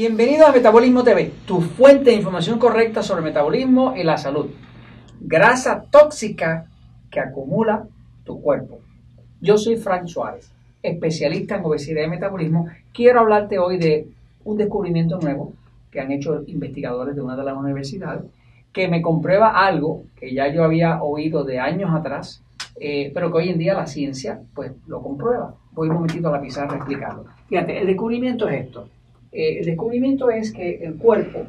Bienvenido a Metabolismo TV, tu fuente de información correcta sobre metabolismo y la salud. Grasa tóxica que acumula tu cuerpo. Yo soy Frank Suárez, especialista en obesidad y metabolismo. Quiero hablarte hoy de un descubrimiento nuevo que han hecho investigadores de una de las universidades que me comprueba algo que ya yo había oído de años atrás, eh, pero que hoy en día la ciencia pues lo comprueba. Voy un momentito a la pizarra a explicarlo. Fíjate, el descubrimiento es esto eh, el descubrimiento es que el cuerpo,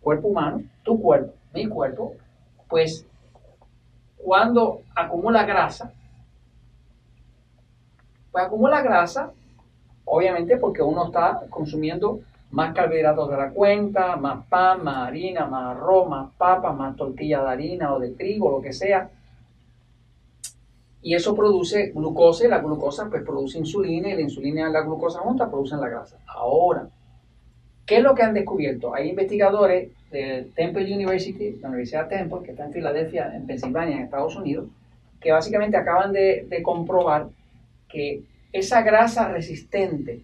cuerpo humano, tu cuerpo, mi cuerpo, pues cuando acumula grasa, pues acumula grasa, obviamente porque uno está consumiendo más carbohidratos de la cuenta, más pan, más harina, más arroz, más papa, más tortilla de harina o de trigo, lo que sea. Y eso produce glucosa y la glucosa pues produce insulina y la insulina y la glucosa juntas producen la grasa. Ahora, ¿Qué es lo que han descubierto? Hay investigadores de Temple University, la Universidad Temple, que está en Filadelfia, en Pensilvania, en Estados Unidos, que básicamente acaban de, comprobar que esa grasa resistente,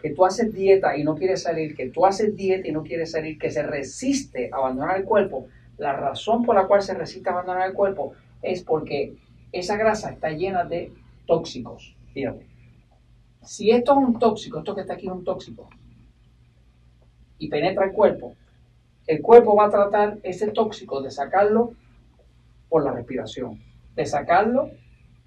que tú haces dieta y no quieres salir, que tú haces dieta y no quieres salir, que se resiste a abandonar el cuerpo, la razón por la cual se resiste a abandonar el cuerpo es porque esa grasa está llena de tóxicos. Fíjate. Si esto es un tóxico, esto que está aquí es un tóxico, y penetra el cuerpo, el cuerpo va a tratar ese tóxico de sacarlo por la respiración, de sacarlo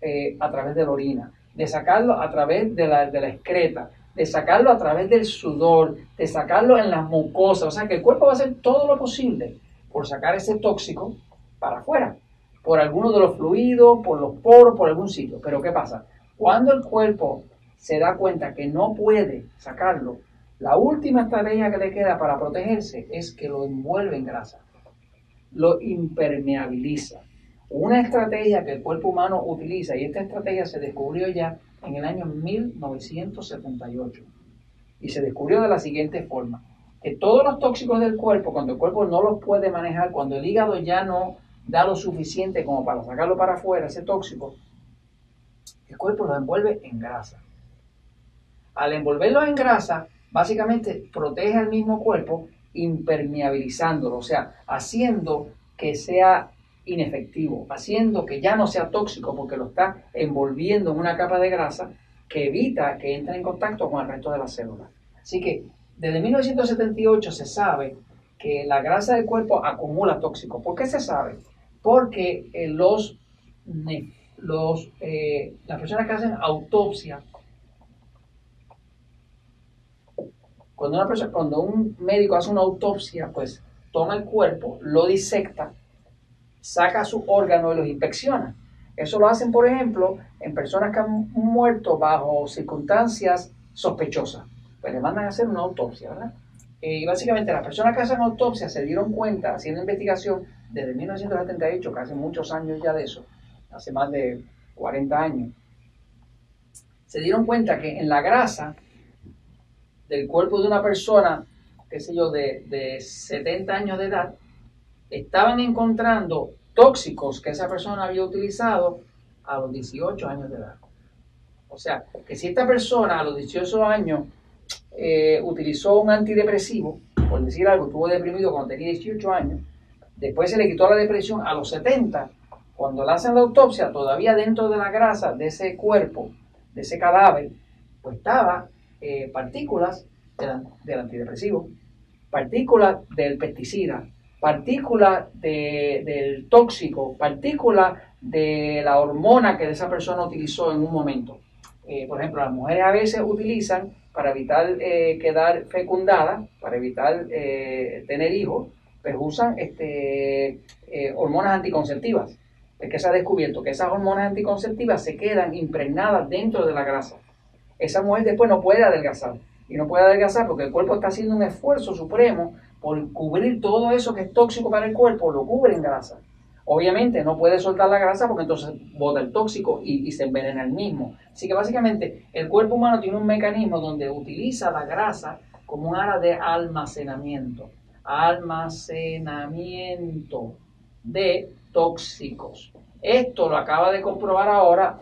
eh, a través de la orina, de sacarlo a través de la, de la excreta, de sacarlo a través del sudor, de sacarlo en las mucosas. O sea que el cuerpo va a hacer todo lo posible por sacar ese tóxico para afuera, por alguno de los fluidos, por los poros, por algún sitio. Pero ¿qué pasa? Cuando el cuerpo se da cuenta que no puede sacarlo, la última estrategia que le queda para protegerse es que lo envuelve en grasa, lo impermeabiliza. Una estrategia que el cuerpo humano utiliza, y esta estrategia se descubrió ya en el año 1978, y se descubrió de la siguiente forma, que todos los tóxicos del cuerpo, cuando el cuerpo no los puede manejar, cuando el hígado ya no da lo suficiente como para sacarlo para afuera, ese tóxico, el cuerpo lo envuelve en grasa. Al envolverlo en grasa, básicamente protege al mismo cuerpo impermeabilizándolo, o sea, haciendo que sea inefectivo, haciendo que ya no sea tóxico porque lo está envolviendo en una capa de grasa que evita que entre en contacto con el resto de las células. Así que desde 1978 se sabe que la grasa del cuerpo acumula tóxicos. ¿Por qué se sabe? Porque eh, los, los, eh, las personas que hacen autopsia Cuando, una persona, cuando un médico hace una autopsia, pues toma el cuerpo, lo disecta, saca su órgano y los inspecciona. Eso lo hacen, por ejemplo, en personas que han muerto bajo circunstancias sospechosas. Pues le mandan a hacer una autopsia, ¿verdad? Y básicamente las personas que hacen autopsia se dieron cuenta, haciendo investigación, desde 1978, que hace muchos años ya de eso, hace más de 40 años, se dieron cuenta que en la grasa del cuerpo de una persona, qué sé yo, de, de 70 años de edad, estaban encontrando tóxicos que esa persona había utilizado a los 18 años de edad. O sea, que si esta persona a los 18 años eh, utilizó un antidepresivo, por decir algo, estuvo deprimido cuando tenía 18 años, después se le quitó la depresión a los 70, cuando le hacen la autopsia, todavía dentro de la grasa de ese cuerpo, de ese cadáver, pues estaba eh, partículas del, antidepresivo, partículas del pesticida, partículas del tóxico, partículas de la hormona que esa persona utilizó en un momento. Eh, por ejemplo, las mujeres a veces utilizan para evitar eh, quedar fecundada, para evitar tener hijos, pues usan este, hormonas anticonceptivas. Es que se ha descubierto que esas hormonas anticonceptivas se quedan impregnadas dentro de la grasa esa mujer después no puede adelgazar. Y no puede adelgazar porque el cuerpo está haciendo un esfuerzo supremo por cubrir todo eso que es tóxico para el cuerpo, lo cubre en grasa. Obviamente no puede soltar la grasa porque entonces bota el tóxico y, se envenena el mismo. Así que básicamente el cuerpo humano tiene un mecanismo donde utiliza la grasa como un área de almacenamiento. Almacenamiento de tóxicos. Esto lo acaba de comprobar ahora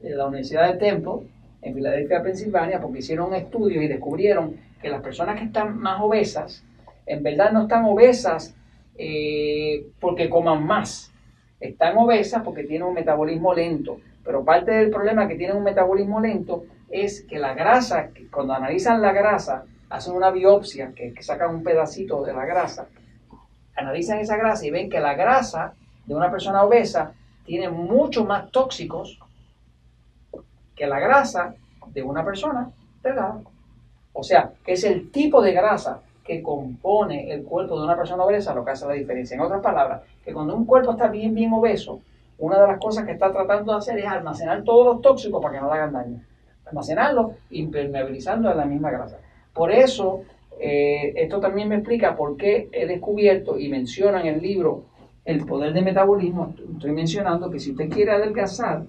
la Universidad de Temple en Filadelfia, Pensilvania, porque hicieron un estudio y descubrieron que las personas que están más obesas, en verdad no están obesas eh, porque coman más, están obesas porque tienen un metabolismo lento. Pero parte del problema que tienen un metabolismo lento es que la grasa, cuando analizan la grasa, hacen una biopsia, que, que sacan un pedacito de la grasa, analizan esa grasa y ven que la grasa de una persona obesa tiene mucho más tóxicos que la grasa de una persona delgada. O sea, que es el tipo de grasa que compone el cuerpo de una persona obesa lo que hace la diferencia. En otras palabras, que cuando un cuerpo está bien, bien obeso, una de las cosas que está tratando de hacer es almacenar todos los tóxicos para que no le hagan daño. Almacenarlos, impermeabilizando en la misma grasa. Por eso, eh, esto también me explica por qué he descubierto y menciona en el libro El poder del metabolismo. Estoy mencionando que si usted quiere adelgazar,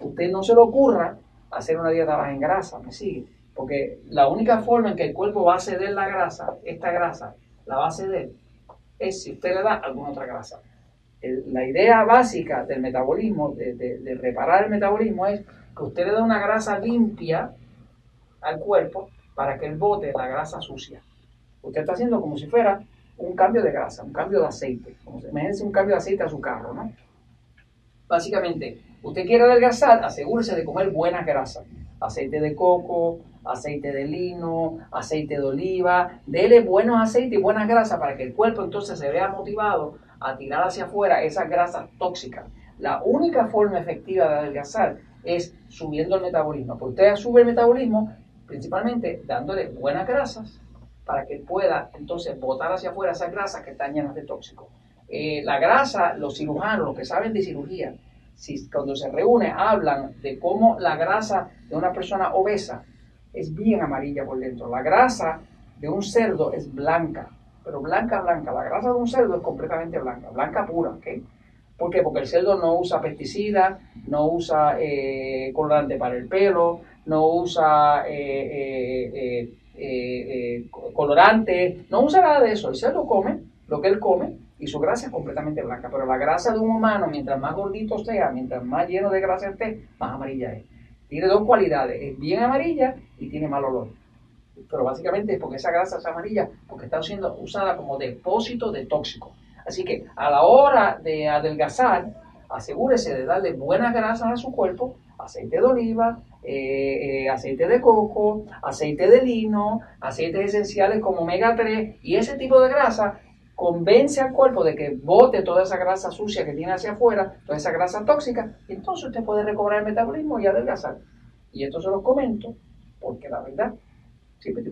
usted no se le ocurra hacer una dieta baja en grasa, ¿me sigue? Porque la única forma en que el cuerpo va a ceder la grasa, esta grasa, la va a ceder, es si usted le da alguna otra grasa. la idea básica del metabolismo, de, reparar el metabolismo, es que usted le da una grasa limpia al cuerpo para que él bote la grasa sucia. Usted está haciendo como si fuera un cambio de grasa, un cambio de aceite. Imagínense un cambio de aceite a su carro, ¿no? Básicamente, usted quiere adelgazar, asegúrese de comer buenas grasas. Aceite de coco, aceite de lino, aceite de oliva. Dele buenos aceites y buenas grasas para que el cuerpo entonces se vea motivado a tirar hacia afuera esas grasas tóxicas. La única forma efectiva de adelgazar es subiendo el metabolismo. Porque usted sube el metabolismo principalmente dándole buenas grasas para que pueda entonces botar hacia afuera esas grasas que están llenas de tóxicos. Eh, la grasa, los cirujanos, los que saben de cirugía, si, cuando se reúnen hablan de cómo la grasa de una persona obesa es bien amarilla por dentro. La grasa de un cerdo es blanca, pero blanca, blanca. La grasa de un cerdo es completamente blanca, blanca pura, ¿ok? ¿Por qué? Porque el cerdo no usa pesticidas, no usa eh, colorante para el pelo, no usa eh, eh, colorante, no usa nada de eso. El cerdo come lo que él come y su grasa es completamente blanca. Pero la grasa de un humano, mientras más gordito sea, mientras más lleno de grasa esté, más amarilla es. Tiene dos cualidades, es bien amarilla y tiene mal olor. Pero básicamente es porque esa grasa es amarilla, porque está siendo usada como depósito de tóxicos. Así que a la hora de adelgazar, asegúrese de darle buenas grasas a su cuerpo, aceite de oliva, eh, eh, aceite de coco, aceite de lino, aceites esenciales como omega 3 y ese tipo de grasa convence al cuerpo de que bote toda esa grasa sucia que tiene hacia afuera, toda esa grasa tóxica, y entonces usted puede recobrar el metabolismo y adelgazar. Y esto se lo comento porque la verdad siempre.